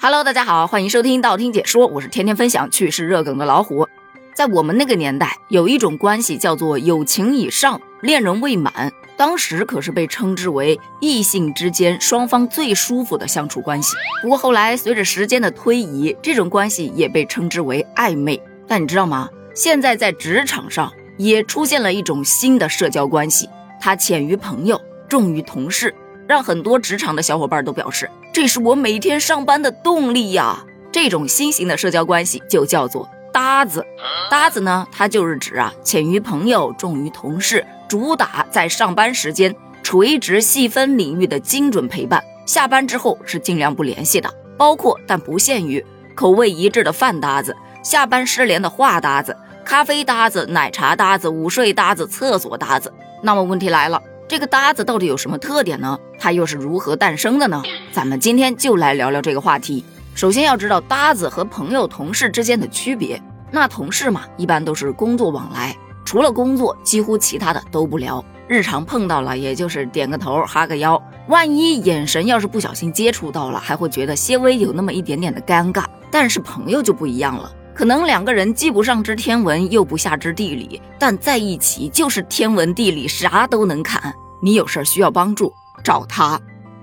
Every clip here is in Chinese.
Hello，大家好，欢迎收听道听解说，我是天天分享趣事热梗的老虎。在我们那个年代，有一种关系叫做友情以上，恋人未满，当时可是被称之为异性之间双方最舒服的相处关系。不过后来随着时间的推移，这种关系也被称之为暧昧。但你知道吗？现在在职场上也出现了一种新的社交关系，它浅于朋友，重于同事。让很多职场的小伙伴都表示，这是我每天上班的动力呀。这种新型的社交关系就叫做搭子。搭子呢，它就是指啊，浅于朋友，重于同事，主打在上班时间垂直细分领域的精准陪伴，下班之后是尽量不联系的，包括但不限于口味一致的饭搭子，下班失联的话搭子，咖啡搭子，奶茶搭子，午睡搭子，厕所搭子。那么问题来了。这个搭子到底有什么特点呢？它又是如何诞生的呢？咱们今天就来聊聊这个话题。首先要知道搭子和朋友、同事之间的区别。那同事嘛，一般都是工作往来，除了工作，几乎其他的都不聊。日常碰到了，也就是点个头、哈个腰。万一眼神要是不小心接触到了，还会觉得些微有那么一点点的尴尬。但是朋友就不一样了。可能两个人既不上知天文，又不下知地理，但在一起就是天文地理，啥都能侃。你有事儿需要帮助，找他；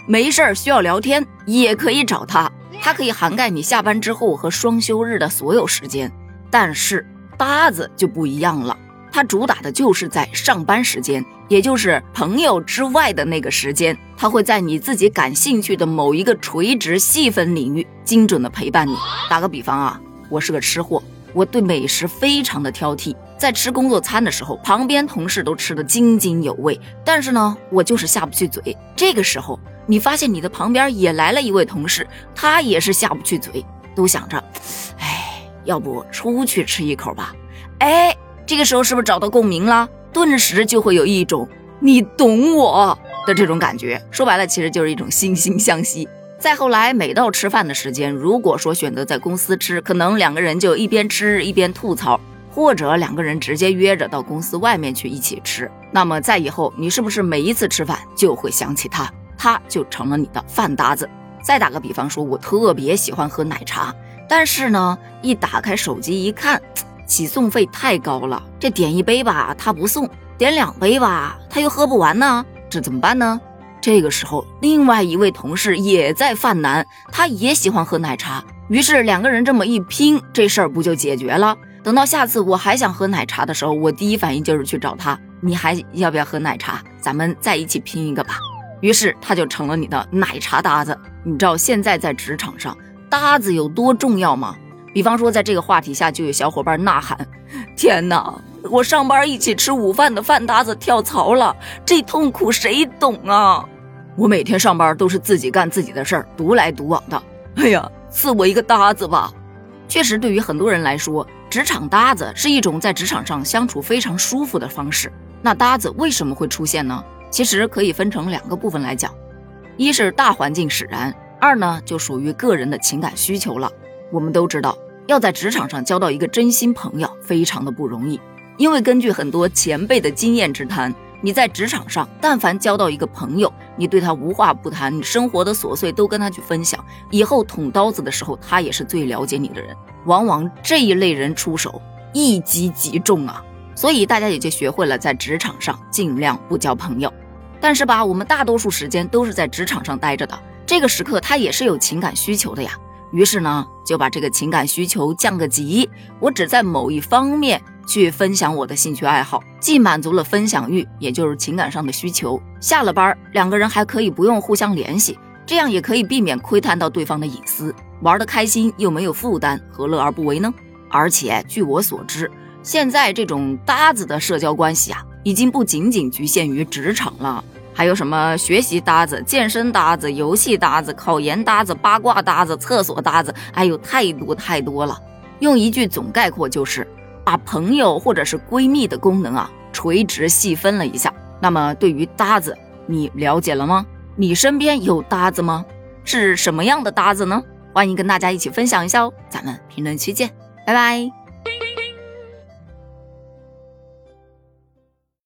没事儿需要聊天，也可以找他。他可以涵盖你下班之后和双休日的所有时间。但是搭子就不一样了，他主打的就是在上班时间，也就是朋友之外的那个时间，他会在你自己感兴趣的某一个垂直细分领域，精准的陪伴你。打个比方啊。我是个吃货，我对美食非常的挑剔。在吃工作餐的时候，旁边同事都吃得津津有味，但是呢，我就是下不去嘴。这个时候，你发现你的旁边也来了一位同事，他也是下不去嘴，都想着，哎，要不出去吃一口吧？哎，这个时候是不是找到共鸣了？顿时就会有一种你懂我的这种感觉。说白了，其实就是一种惺惺相惜。再后来，每到吃饭的时间，如果说选择在公司吃，可能两个人就一边吃一边吐槽，或者两个人直接约着到公司外面去一起吃。那么在以后，你是不是每一次吃饭就会想起他，他就成了你的饭搭子？再打个比方说，我特别喜欢喝奶茶，但是呢，一打开手机一看，起送费太高了，这点一杯吧他不送，点两杯吧他又喝不完呢，这怎么办呢？这个时候，另外一位同事也在犯难，他也喜欢喝奶茶。于是两个人这么一拼，这事儿不就解决了？等到下次我还想喝奶茶的时候，我第一反应就是去找他。你还要不要喝奶茶？咱们再一起拼一个吧。于是他就成了你的奶茶搭子。你知道现在在职场上搭子有多重要吗？比方说，在这个话题下，就有小伙伴呐喊：“天哪！我上班一起吃午饭的饭搭子跳槽了，这痛苦谁懂啊？”我每天上班都是自己干自己的事儿，独来独往的。哎呀，赐我一个搭子吧！确实，对于很多人来说，职场搭子是一种在职场上相处非常舒服的方式。那搭子为什么会出现呢？其实可以分成两个部分来讲：一是大环境使然，二呢就属于个人的情感需求了。我们都知道，要在职场上交到一个真心朋友，非常的不容易，因为根据很多前辈的经验之谈。你在职场上，但凡交到一个朋友，你对他无话不谈，生活的琐碎都跟他去分享，以后捅刀子的时候，他也是最了解你的人。往往这一类人出手一击即中啊，所以大家也就学会了在职场上尽量不交朋友。但是吧，我们大多数时间都是在职场上待着的，这个时刻他也是有情感需求的呀。于是呢，就把这个情感需求降个级，我只在某一方面。去分享我的兴趣爱好，既满足了分享欲，也就是情感上的需求。下了班，两个人还可以不用互相联系，这样也可以避免窥探到对方的隐私，玩得开心又没有负担，何乐而不为呢？而且据我所知，现在这种搭子的社交关系啊，已经不仅仅局限于职场了，还有什么学习搭子、健身搭子、游戏搭子、考研搭子、八卦搭子、厕所搭子，哎呦，太多太多了。用一句总概括就是。把朋友或者是闺蜜的功能啊，垂直细分了一下。那么对于搭子，你了解了吗？你身边有搭子吗？是什么样的搭子呢？欢迎跟大家一起分享一下哦。咱们评论区见，拜拜。